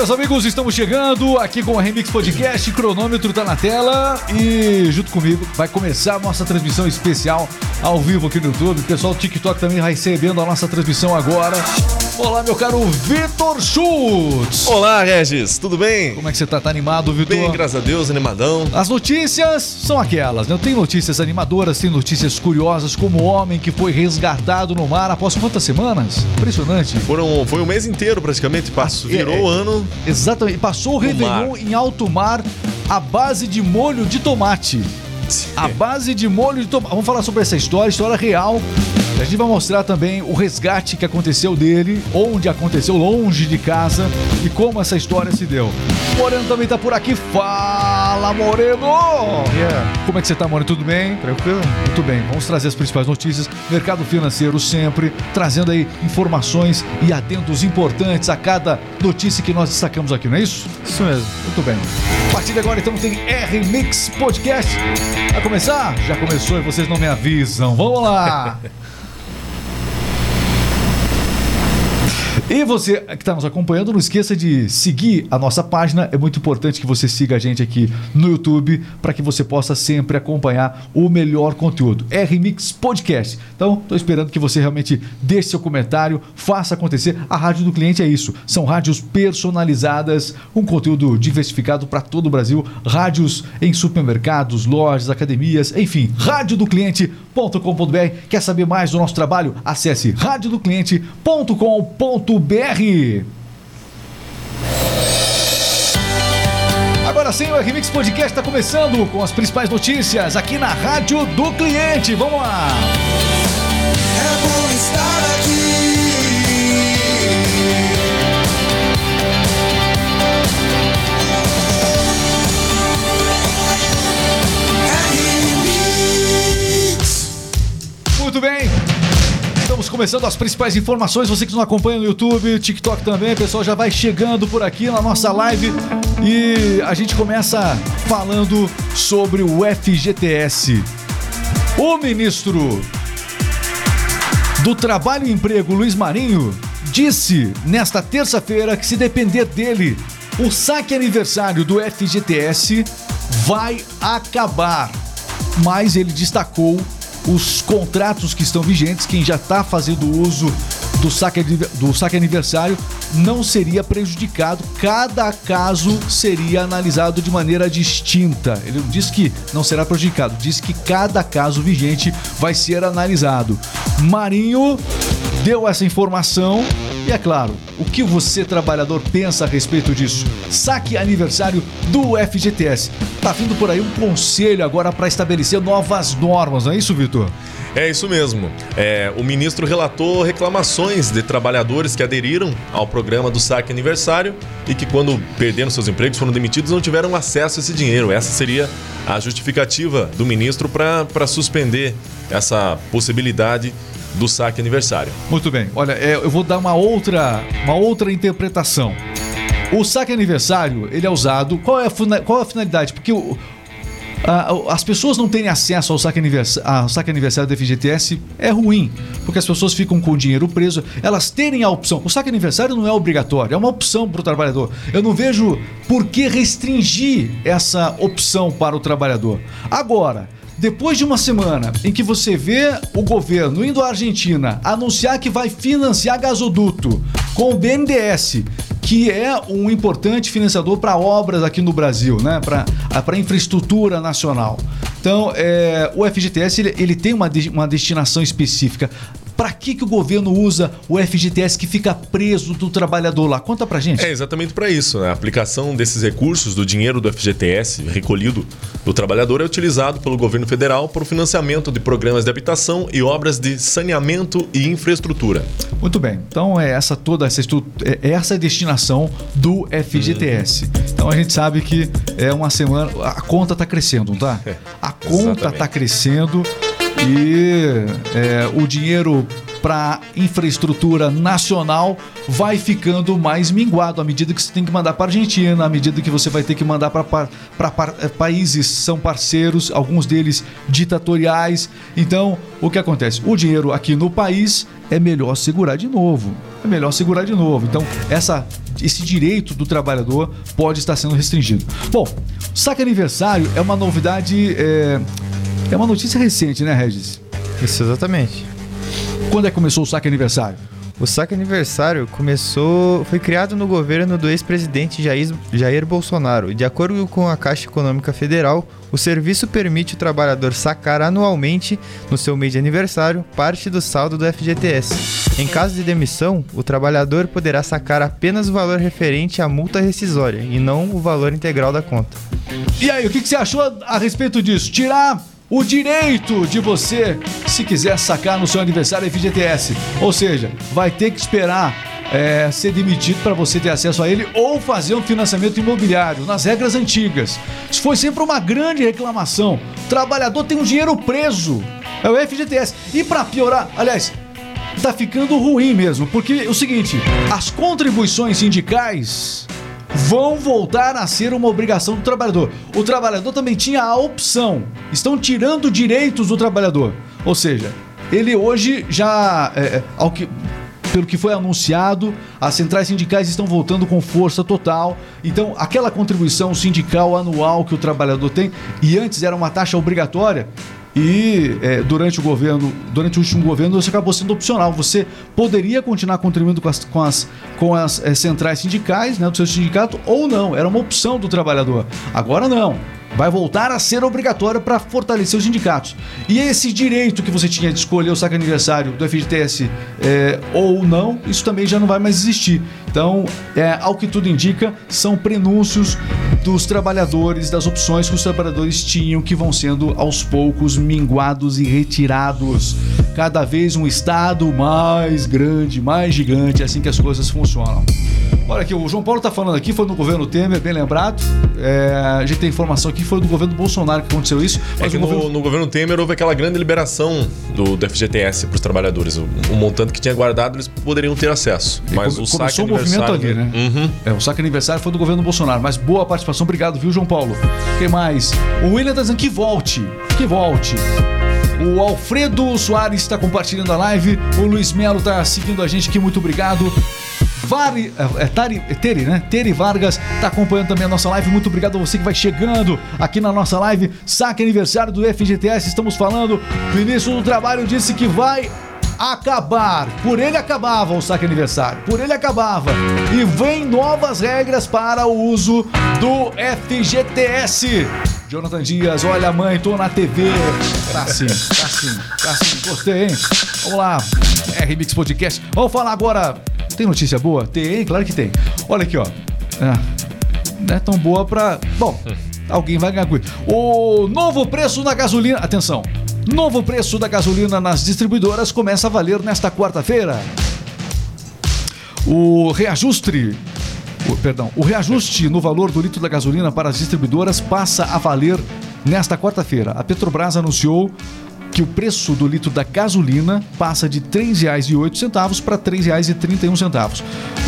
meus amigos, estamos chegando aqui com a Remix Podcast. Cronômetro tá na tela e junto comigo vai começar a nossa transmissão especial ao vivo aqui no YouTube. O pessoal do TikTok também vai recebendo a nossa transmissão agora. Olá, meu caro Vitor Schultz. Olá, Regis, tudo bem? Como é que você tá? Tá animado, Vitor? Bem, graças a Deus, animadão. As notícias são aquelas, né? Tem notícias animadoras, tem notícias curiosas, como o homem que foi resgatado no mar após quantas semanas? Impressionante. Foram, foi um mês inteiro praticamente, passou, virou é, o ano. Exatamente, passou o Réveillon em alto mar à base de molho de tomate. A base de molho de tomate. Vamos falar sobre essa história, história real. A gente vai mostrar também o resgate que aconteceu dele, onde aconteceu, longe de casa e como essa história se deu. Moreno também tá por aqui. Fala, Moreno! Yeah. Como é que você tá, Moreno? Tudo bem? Tranquilo? Muito bem, vamos trazer as principais notícias. Mercado financeiro sempre, trazendo aí informações e atentos importantes a cada notícia que nós destacamos aqui, não é isso? Isso mesmo. Muito bem. A partir de agora, então, tem R Mix Podcast. Vai começar? Já começou e vocês não me avisam. Vamos lá! E você que está nos acompanhando, não esqueça de seguir a nossa página. É muito importante que você siga a gente aqui no YouTube para que você possa sempre acompanhar o melhor conteúdo. R-Mix Podcast. Então, estou esperando que você realmente deixe seu comentário, faça acontecer. A rádio do cliente é isso. São rádios personalizadas, um conteúdo diversificado para todo o Brasil. Rádios em supermercados, lojas, academias, enfim. Radiodocliente.com.br. Quer saber mais do nosso trabalho? Acesse radiodocliente.com.br. Agora sim, o RMix Podcast está começando com as principais notícias aqui na Rádio do Cliente. Vamos lá! É começando as principais informações. Você que nos acompanha no YouTube, TikTok também, pessoal já vai chegando por aqui na nossa live e a gente começa falando sobre o FGTS. O ministro do Trabalho e Emprego, Luiz Marinho, disse nesta terça-feira que se depender dele, o saque aniversário do FGTS vai acabar. Mas ele destacou os contratos que estão vigentes, quem já está fazendo uso do saque, do saque aniversário não seria prejudicado, cada caso seria analisado de maneira distinta. Ele diz que não será prejudicado, diz que cada caso vigente vai ser analisado. Marinho deu essa informação e é claro, o que você trabalhador pensa a respeito disso? Saque aniversário do FGTS. Tá vindo por aí um conselho agora para estabelecer novas normas, não é isso, Vitor? É isso mesmo. É, o ministro relatou reclamações de trabalhadores que aderiram ao programa do saque aniversário e que, quando perderam seus empregos, foram demitidos, não tiveram acesso a esse dinheiro. Essa seria a justificativa do ministro para suspender essa possibilidade do saque aniversário. Muito bem. Olha, é, eu vou dar uma outra, uma outra interpretação. O saque aniversário, ele é usado. Qual é a, qual é a finalidade? Porque o- a- as pessoas não terem acesso ao saque, ao saque aniversário do FGTS é ruim, porque as pessoas ficam com o dinheiro preso. Elas terem a opção. O saque aniversário não é obrigatório, é uma opção para o trabalhador. Eu não vejo por que restringir essa opção para o trabalhador. Agora. Depois de uma semana em que você vê o governo indo à Argentina anunciar que vai financiar gasoduto com o BNDES, que é um importante financiador para obras aqui no Brasil, né? para infraestrutura nacional. Então, é, o FGTS ele, ele tem uma, de- uma destinação específica. Para que, que o governo usa o FGTS que fica preso do trabalhador lá? Conta pra gente. É exatamente para isso. Né? A aplicação desses recursos do dinheiro do FGTS recolhido do trabalhador é utilizado pelo governo federal para o financiamento de programas de habitação e obras de saneamento e infraestrutura. Muito bem. Então é essa toda essa, é essa a destinação do FGTS. Então a gente sabe que é uma semana a conta está crescendo, não tá? A conta está crescendo e é, o dinheiro para infraestrutura nacional vai ficando mais minguado à medida que você tem que mandar para Argentina, à medida que você vai ter que mandar para países são parceiros, alguns deles ditatoriais. Então, o que acontece? O dinheiro aqui no país é melhor segurar de novo. É melhor segurar de novo. Então, essa esse direito do trabalhador pode estar sendo restringido. Bom, saque aniversário é uma novidade, é, é uma notícia recente, né, Regis? Isso, exatamente. Quando é que começou o saque aniversário? O saque aniversário começou, foi criado no governo do ex-presidente Jair, Jair Bolsonaro. De acordo com a Caixa Econômica Federal, o serviço permite o trabalhador sacar anualmente, no seu mês de aniversário, parte do saldo do FGTS. Em caso de demissão, o trabalhador poderá sacar apenas o valor referente à multa rescisória e não o valor integral da conta. E aí, o que, que você achou a respeito disso? Tirar o direito de você, se quiser sacar no seu aniversário FGTS. Ou seja, vai ter que esperar é, ser demitido para você ter acesso a ele ou fazer um financiamento imobiliário nas regras antigas. Isso foi sempre uma grande reclamação. O trabalhador tem um dinheiro preso. É o FGTS. E para piorar, aliás, tá ficando ruim mesmo, porque é o seguinte, as contribuições sindicais vão voltar a ser uma obrigação do trabalhador. O trabalhador também tinha a opção. Estão tirando direitos do trabalhador. Ou seja, ele hoje já, é, é, ao que, pelo que foi anunciado, as centrais sindicais estão voltando com força total. Então, aquela contribuição sindical anual que o trabalhador tem, e antes era uma taxa obrigatória, e é, durante o governo, durante o último governo, isso acabou sendo opcional. Você poderia continuar contribuindo com as, com as, com as é, centrais sindicais, né, do seu sindicato, ou não. Era uma opção do trabalhador. Agora não. Vai voltar a ser obrigatório para fortalecer os sindicatos. E esse direito que você tinha de escolher o saque aniversário do FGTS é, ou não, isso também já não vai mais existir. Então, é, ao que tudo indica, são prenúncios dos trabalhadores, das opções que os trabalhadores tinham, que vão sendo aos poucos minguados e retirados. Cada vez um Estado mais grande, mais gigante, é assim que as coisas funcionam. Olha aqui, o João Paulo está falando aqui, foi no governo Temer, bem lembrado. É, a gente tem informação aqui, foi no governo Bolsonaro que aconteceu isso. É que no, governo... no governo Temer houve aquela grande liberação do, do FGTS para os trabalhadores. O, montante que tinha guardado eles poderiam ter acesso. Mas o saque o movimento ali, aniversário- né? Uhum. É, o saque aniversário foi do governo Bolsonaro, mas boa participação, obrigado, viu, João Paulo? Quem mais? O William tá dizendo que volte, que volte. O Alfredo Soares está compartilhando a live. O Luiz Melo está seguindo a gente aqui, muito obrigado. Vari, é, é Tari, é Teri, né? Teri Vargas tá acompanhando também a nossa live. Muito obrigado a você que vai chegando aqui na nossa live. Saque aniversário do FGTS. Estamos falando. O ministro do Trabalho disse que vai acabar. Por ele acabava o saque aniversário. Por ele acabava. E vem novas regras para o uso do FGTS. Jonathan Dias, olha mãe, tô na TV. Tá sim, tá sim, tá sim. Gostei, hein? Vamos lá. RMix Podcast. Vamos falar agora. Tem notícia boa? Tem, claro que tem. Olha aqui, ó. Ah, não é tão boa pra. Bom, alguém vai ganhar com isso. O novo preço da gasolina. Atenção. Novo preço da gasolina nas distribuidoras começa a valer nesta quarta-feira. O reajuste, o, perdão, o reajuste no valor do litro da gasolina para as distribuidoras passa a valer nesta quarta-feira. A Petrobras anunciou que o preço do litro da gasolina passa de R$ 3,08 para R$ 3,31.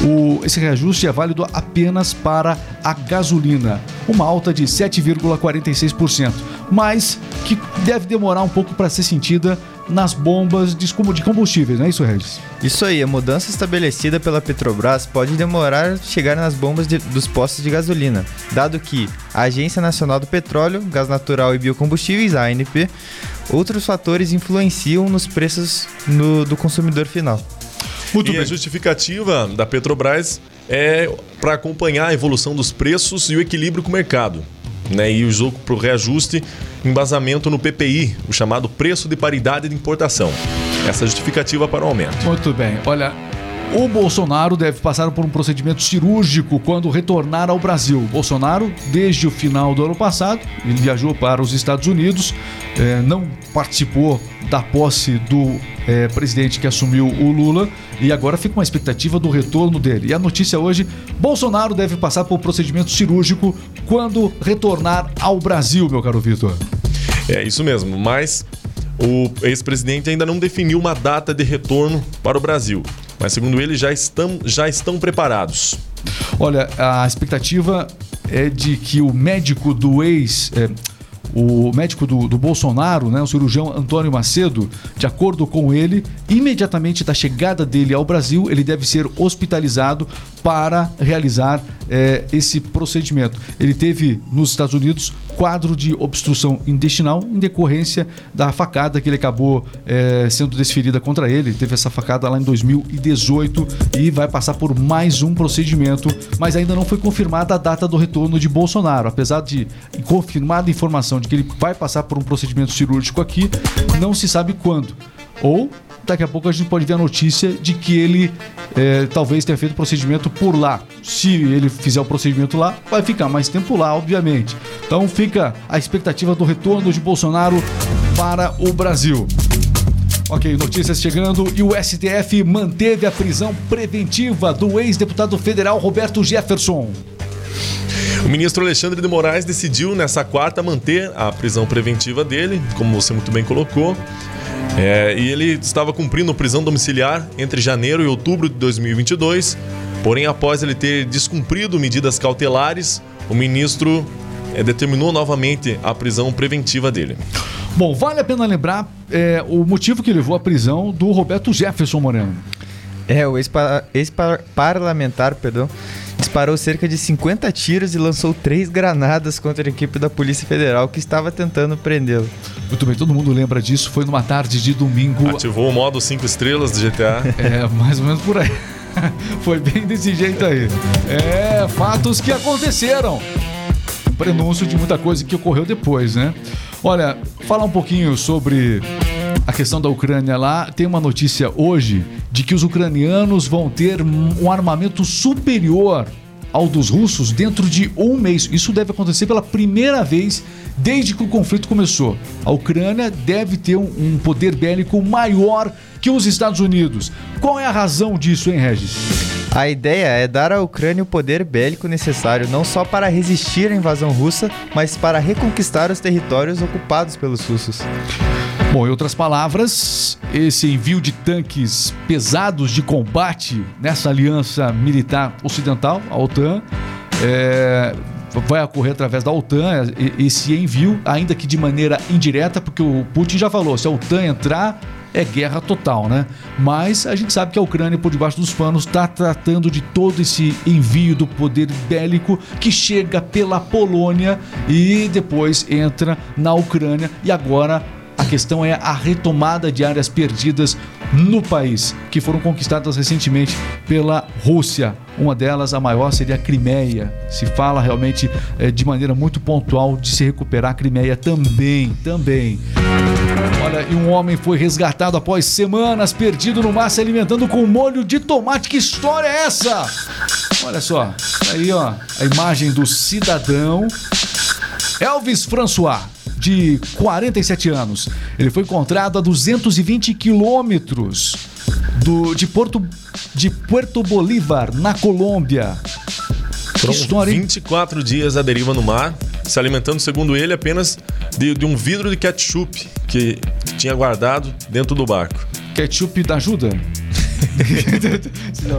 O, esse reajuste é válido apenas para a gasolina, uma alta de 7,46%, mas que deve demorar um pouco para ser sentida nas bombas de combustíveis, não é isso, Regis? Isso aí, a mudança estabelecida pela Petrobras pode demorar a chegar nas bombas de- dos postos de gasolina, dado que a Agência Nacional do Petróleo, Gás Natural e Biocombustíveis, a ANP, outros fatores influenciam nos preços no- do consumidor final. Muito e a justificativa da Petrobras é para acompanhar a evolução dos preços e o equilíbrio com o mercado. Né, e usou para o reajuste embasamento no PPI, o chamado preço de paridade de importação. Essa é justificativa para o aumento. Muito bem. Olha, o Bolsonaro deve passar por um procedimento cirúrgico quando retornar ao Brasil. Bolsonaro, desde o final do ano passado, ele viajou para os Estados Unidos, eh, não participou da posse do eh, presidente que assumiu o Lula e agora fica uma expectativa do retorno dele. E a notícia hoje: Bolsonaro deve passar por um procedimento cirúrgico quando retornar ao Brasil, meu caro Vitor. É isso mesmo, mas o ex-presidente ainda não definiu uma data de retorno para o Brasil. Mas segundo ele, já estão, já estão preparados. Olha, a expectativa é de que o médico do ex. é, o médico do, do Bolsonaro, né, o cirurgião Antônio Macedo, de acordo com ele, imediatamente da chegada dele ao Brasil, ele deve ser hospitalizado para realizar eh, esse procedimento. Ele teve nos Estados Unidos quadro de obstrução intestinal em decorrência da facada que ele acabou eh, sendo desferida contra ele. Ele Teve essa facada lá em 2018 e vai passar por mais um procedimento, mas ainda não foi confirmada a data do retorno de Bolsonaro. Apesar de confirmada a informação de que ele vai passar por um procedimento cirúrgico aqui, não se sabe quando. Ou daqui a pouco a gente pode ver a notícia de que ele eh, talvez tenha feito o procedimento por lá. Se ele fizer o procedimento lá, vai ficar mais tempo lá, obviamente. Então fica a expectativa do retorno de Bolsonaro para o Brasil. Ok, notícias chegando e o STF manteve a prisão preventiva do ex-deputado federal Roberto Jefferson. O ministro Alexandre de Moraes decidiu nessa quarta manter a prisão preventiva dele, como você muito bem colocou. É, e ele estava cumprindo prisão domiciliar entre janeiro e outubro de 2022. Porém, após ele ter descumprido medidas cautelares, o ministro é, determinou novamente a prisão preventiva dele. Bom, vale a pena lembrar é, o motivo que levou à prisão do Roberto Jefferson Moreno. É, o ex-pa- ex-parlamentar, perdão, disparou cerca de 50 tiros e lançou três granadas contra a equipe da Polícia Federal que estava tentando prendê-lo. Muito bem, todo mundo lembra disso. Foi numa tarde de domingo. Ativou o modo 5 estrelas do GTA. É, mais ou menos por aí. Foi bem desse jeito aí. É, fatos que aconteceram. Um prenúncio de muita coisa que ocorreu depois, né? Olha, falar um pouquinho sobre a questão da Ucrânia lá. Tem uma notícia hoje de que os ucranianos vão ter um armamento superior ao dos russos dentro de um mês. Isso deve acontecer pela primeira vez desde que o conflito começou. A Ucrânia deve ter um, um poder bélico maior que os Estados Unidos. Qual é a razão disso, hein, Regis? A ideia é dar à Ucrânia o poder bélico necessário não só para resistir à invasão russa, mas para reconquistar os territórios ocupados pelos russos. Bom, em outras palavras, esse envio de tanques pesados de combate nessa aliança militar ocidental, a OTAN, é, vai ocorrer através da OTAN, esse envio, ainda que de maneira indireta, porque o Putin já falou, se a OTAN entrar, é guerra total, né? Mas a gente sabe que a Ucrânia, por debaixo dos panos, está tratando de todo esse envio do poder bélico que chega pela Polônia e depois entra na Ucrânia e agora a questão é a retomada de áreas perdidas no país, que foram conquistadas recentemente pela Rússia. Uma delas, a maior, seria a Crimeia. Se fala realmente eh, de maneira muito pontual de se recuperar a Crimeia também, também. Olha, e um homem foi resgatado após semanas perdido no mar se alimentando com molho de tomate. Que história é essa? Olha só, aí ó, a imagem do cidadão Elvis François, de 47 anos. Ele foi encontrado a 220 quilômetros de, Porto, de Puerto Bolívar, na Colômbia. Foram história, hein? 24 dias à deriva no mar, se alimentando, segundo ele, apenas de, de um vidro de ketchup que tinha guardado dentro do barco. Ketchup da ajuda?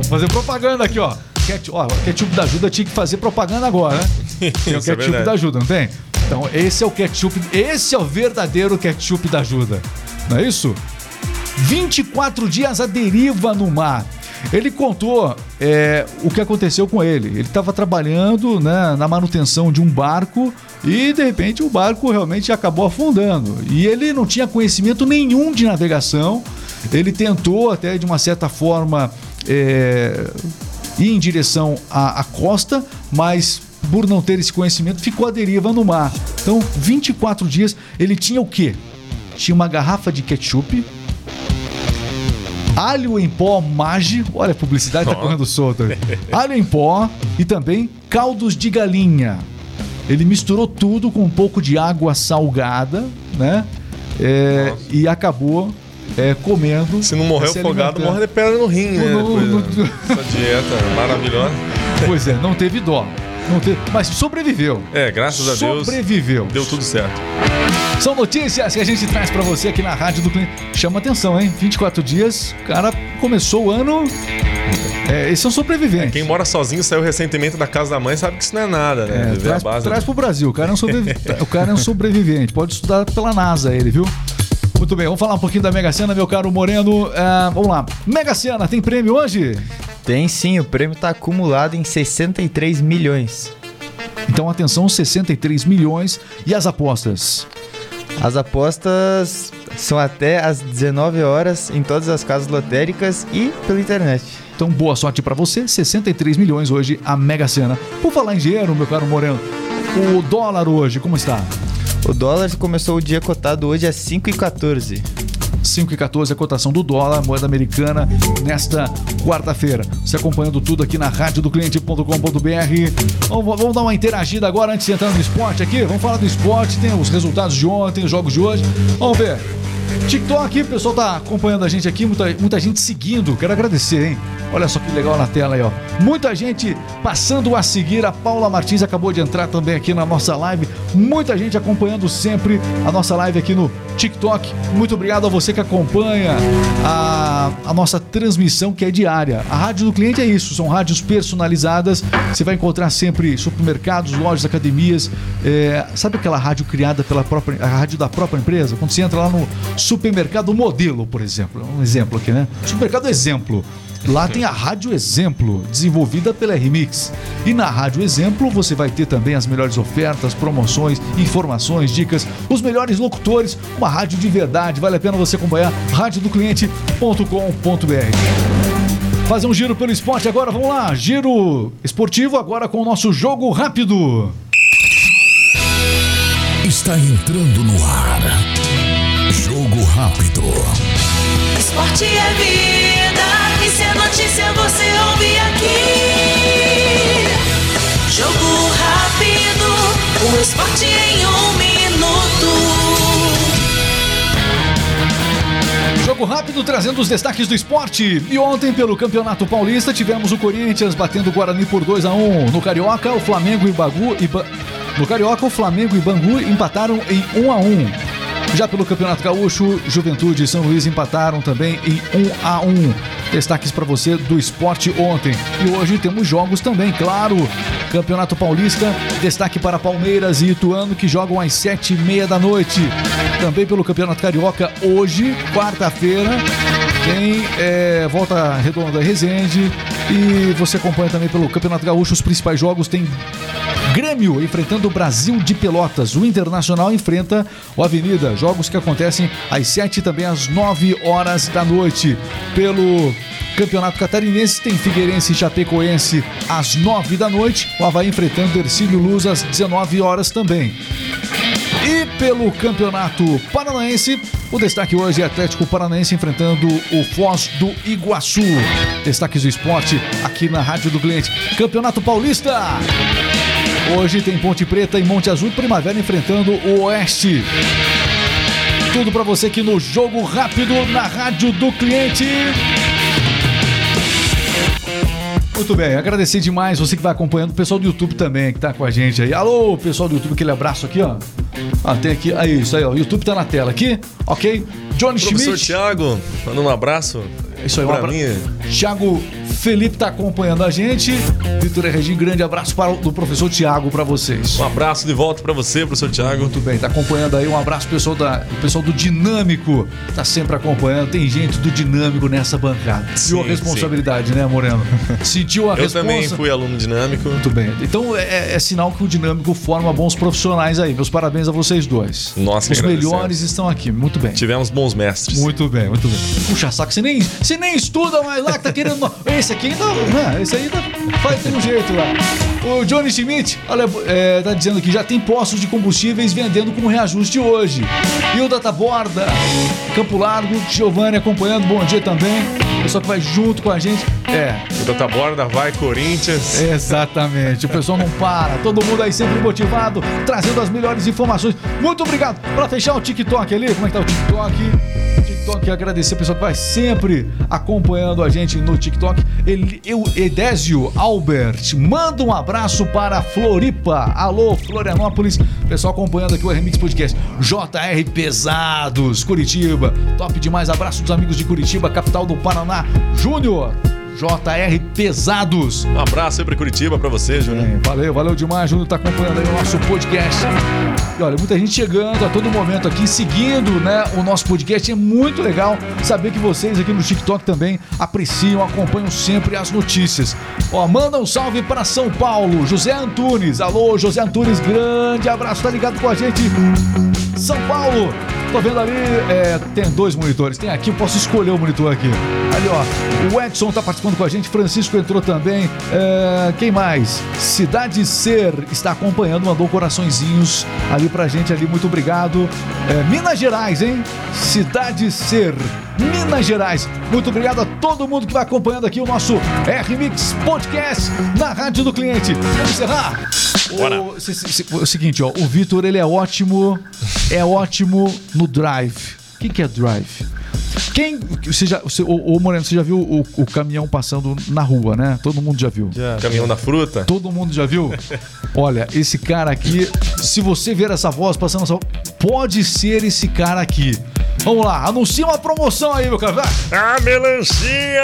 fazer propaganda aqui, ó. Ketchup, ó, ketchup da ajuda tinha que fazer propaganda agora, né? Tem o é ketchup verdade. da ajuda, não tem? Então, esse é o ketchup, esse é o verdadeiro ketchup da ajuda. Não é isso? 24 dias à deriva no mar. Ele contou é, o que aconteceu com ele. Ele estava trabalhando né, na manutenção de um barco e de repente o barco realmente acabou afundando. E ele não tinha conhecimento nenhum de navegação. Ele tentou até de uma certa forma é, ir em direção à, à costa, mas por não ter esse conhecimento ficou à deriva no mar. Então, 24 dias ele tinha o quê? Tinha uma garrafa de ketchup, alho em pó Mage, olha a publicidade tá correndo solta. alho em pó e também caldos de galinha. Ele misturou tudo com um pouco de água salgada, né? É, e acabou é, comendo. Se não morrer se afogado, morre de pedra no rim, né? No- no- né? Essa dieta maravilhosa. Pois é, não teve dó. Teve, mas sobreviveu. É, graças a Deus, Sobreviveu. deu tudo certo. São notícias que a gente traz pra você aqui na Rádio do Cliente. Chama atenção, hein? 24 dias, o cara começou o ano É, eles são sobreviventes. Quem mora sozinho, saiu recentemente da casa da mãe, sabe que isso não é nada, né? É, traz, base. traz pro Brasil. O cara, é um sobrevi- o cara é um sobrevivente. Pode estudar pela NASA, ele, viu? Muito bem, vamos falar um pouquinho da Mega Sena, meu caro Moreno. Ah, vamos lá. Mega Sena, tem prêmio hoje? Tem sim, o prêmio tá acumulado em 63 milhões. Então, atenção, 63 milhões. E as apostas? As apostas são até às 19 horas em todas as casas lotéricas e pela internet. Então, boa sorte pra você. 63 milhões hoje, a Mega Sena. Por falar em dinheiro, meu caro Moreno, o dólar hoje, como está? O dólar começou o dia cotado hoje a 5,14. 5,14 a cotação do dólar, moeda americana, nesta quarta-feira. Você acompanhando tudo aqui na radiodocliente.com.br. Vamos, vamos dar uma interagida agora antes de entrar no esporte aqui. Vamos falar do esporte, tem os resultados de ontem, os jogos de hoje. Vamos ver. TikTok, pessoal tá acompanhando a gente aqui, muita, muita gente seguindo. Quero agradecer, hein? Olha só que legal na tela aí, ó. Muita gente passando a seguir. A Paula Martins acabou de entrar também aqui na nossa live. Muita gente acompanhando sempre a nossa live aqui no TikTok. Muito obrigado a você que acompanha a, a nossa transmissão, que é diária. A rádio do cliente é isso, são rádios personalizadas. Você vai encontrar sempre supermercados, lojas, academias. É, sabe aquela rádio criada pela própria, a rádio da própria empresa? Quando você entra lá no supermercado modelo, por exemplo, um exemplo aqui, né? Supermercado exemplo. Lá tem a Rádio Exemplo, desenvolvida pela RMix. E na Rádio Exemplo você vai ter também as melhores ofertas, promoções, informações, dicas, os melhores locutores, uma rádio de verdade. Vale a pena você acompanhar radiodocliente.com.br. Fazer um giro pelo esporte agora, vamos lá. Giro esportivo agora com o nosso jogo rápido. Está entrando no ar. Jogo rápido. Esporte é vida, e se é notícia você ouve aqui. Jogo rápido, o esporte em um minuto. Jogo rápido trazendo os destaques do esporte. E ontem, pelo Campeonato Paulista, tivemos o Corinthians batendo o Guarani por 2 a 1 No Carioca, o Flamengo e Bagu e Ba- No Carioca, o Flamengo e Bangu empataram em 1 a 1 Já pelo Campeonato Gaúcho, Juventude e São Luís empataram também em 1 a 1 Destaques para você do esporte ontem. E hoje temos jogos também, claro. Campeonato Paulista, destaque para Palmeiras e Ituano que jogam às sete e meia da noite. Também pelo Campeonato Carioca, hoje, quarta-feira, tem é, Volta Redonda Resende. E você acompanha também pelo Campeonato Gaúcho os principais jogos. Tem Grêmio enfrentando o Brasil de Pelotas. O Internacional enfrenta o Avenida. Jogos que acontecem às 7 e também às 9 horas da noite. Pelo Campeonato Catarinense tem Figueirense e Chapecoense às 9 da noite. O Havaí enfrentando Ercílio Luz às 19 horas também. E pelo Campeonato Paranaense, o destaque hoje é Atlético Paranaense enfrentando o Foz do Iguaçu. Destaques do esporte aqui na Rádio do Cliente. Campeonato Paulista. Hoje tem Ponte Preta e Monte Azul Primavera enfrentando o Oeste. Tudo pra você aqui no Jogo Rápido na Rádio do Cliente. Muito bem, agradecer demais você que vai acompanhando, o pessoal do YouTube também que tá com a gente aí. Alô, pessoal do YouTube, aquele abraço aqui, ó. Ah, tem aqui, aí, isso aí, ó. O YouTube tá na tela aqui, ok? Johnny Professor Schmidt. Tiago, manda um abraço. Isso aí, um pra abra- mim. Thiago Felipe tá acompanhando a gente. Vitor Regina, grande abraço para o do professor Tiago para vocês. Um abraço de volta pra você, professor Tiago. Muito bem, tá acompanhando aí. Um abraço pessoal da, o pessoal do Dinâmico. Tá sempre acompanhando. Tem gente do Dinâmico nessa bancada. Viu a Sim, responsabilidade, né, Moreno? Sentiu a Eu responsa. também fui aluno dinâmico. Muito bem. Então é, é sinal que o Dinâmico forma bons profissionais aí. Meus parabéns a vocês dois. Que Os melhores estão aqui. Muito bem. Tivemos bons mestres. Muito bem, muito bem. Puxa saco, você nem, você nem estuda mais lá que tá querendo. Esse aqui ainda. Né, esse aí ainda faz de um jeito lá. O Johnny Schmidt, olha, é, tá dizendo que já tem postos de combustíveis vendendo com reajuste hoje. E o Data Borda, Campo Largo, Giovanni acompanhando, bom dia também. Pessoal que vai junto com a gente. É, O Data Borda vai Corinthians. Exatamente, o pessoal não para, todo mundo aí sempre motivado, trazendo as melhores informações. Muito obrigado. Para fechar o TikTok ali, como é que tá o TikTok? TikTok, agradecer o pessoal que vai sempre acompanhando a gente no TikTok. Ele, eu, Edésio Albert, manda um abraço para Floripa. Alô, Florianópolis. Pessoal acompanhando aqui o Remix Podcast. JR Pesados, Curitiba. Top demais. Abraço dos amigos de Curitiba, capital do Paraná. Júnior. JR Pesados. Um abraço pra Curitiba, pra você, Júnior. É, valeu, valeu demais, Júnior, tá acompanhando aí o nosso podcast. E olha, muita gente chegando a todo momento aqui, seguindo né, o nosso podcast. É muito legal saber que vocês aqui no TikTok também apreciam, acompanham sempre as notícias. Ó, manda um salve para São Paulo, José Antunes. Alô, José Antunes, grande abraço, tá ligado com a gente? São Paulo. Tô vendo ali, é, tem dois monitores. Tem aqui, eu posso escolher o monitor aqui. Ali, ó. O Edson tá participando com a gente, Francisco entrou também. É, quem mais? Cidade Ser está acompanhando, mandou coraçõezinhos ali pra gente ali. Muito obrigado. É, Minas Gerais, hein? Cidade Ser. Minas Gerais. Muito obrigado a todo mundo que vai acompanhando aqui o nosso R-Mix Podcast na Rádio do Cliente. Vamos encerrar? Bora. O, se- se- se- o seguinte, ó, o Vitor ele é ótimo, é ótimo no drive. O que, que é drive? Quem. Você já, você, ô, ô, Moreno, você já viu o, o caminhão passando na rua, né? Todo mundo já viu. Já. Caminhão da fruta. Todo mundo já viu? Olha, esse cara aqui, se você ver essa voz passando essa pode ser esse cara aqui. Vamos lá, anuncia uma promoção aí, meu cara. A melancia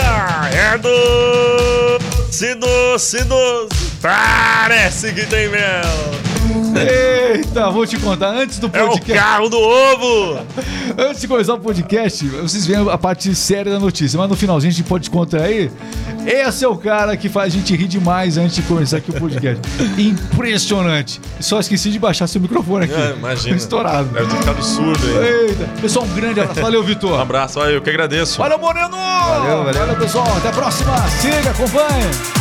é doce, doce, doce. Parece que tem mel. Eita, vou te contar. Antes do É o podcast. carro do ovo. Antes de começar o podcast, vocês veem a parte séria da notícia, mas no finalzinho a gente pode contar aí. Esse é o cara que faz a gente rir demais antes de começar aqui o podcast. Impressionante. Só esqueci de baixar seu microfone aqui. É, imagina. Estourado. Deve ter ficado surdo aí. Eita. Pessoal, um grande abraço. Valeu, Um Vitor. abraço, olha, eu que agradeço. Valeu, Moreno! valeu. Valeu, pessoal. Até a próxima. Siga, acompanhe.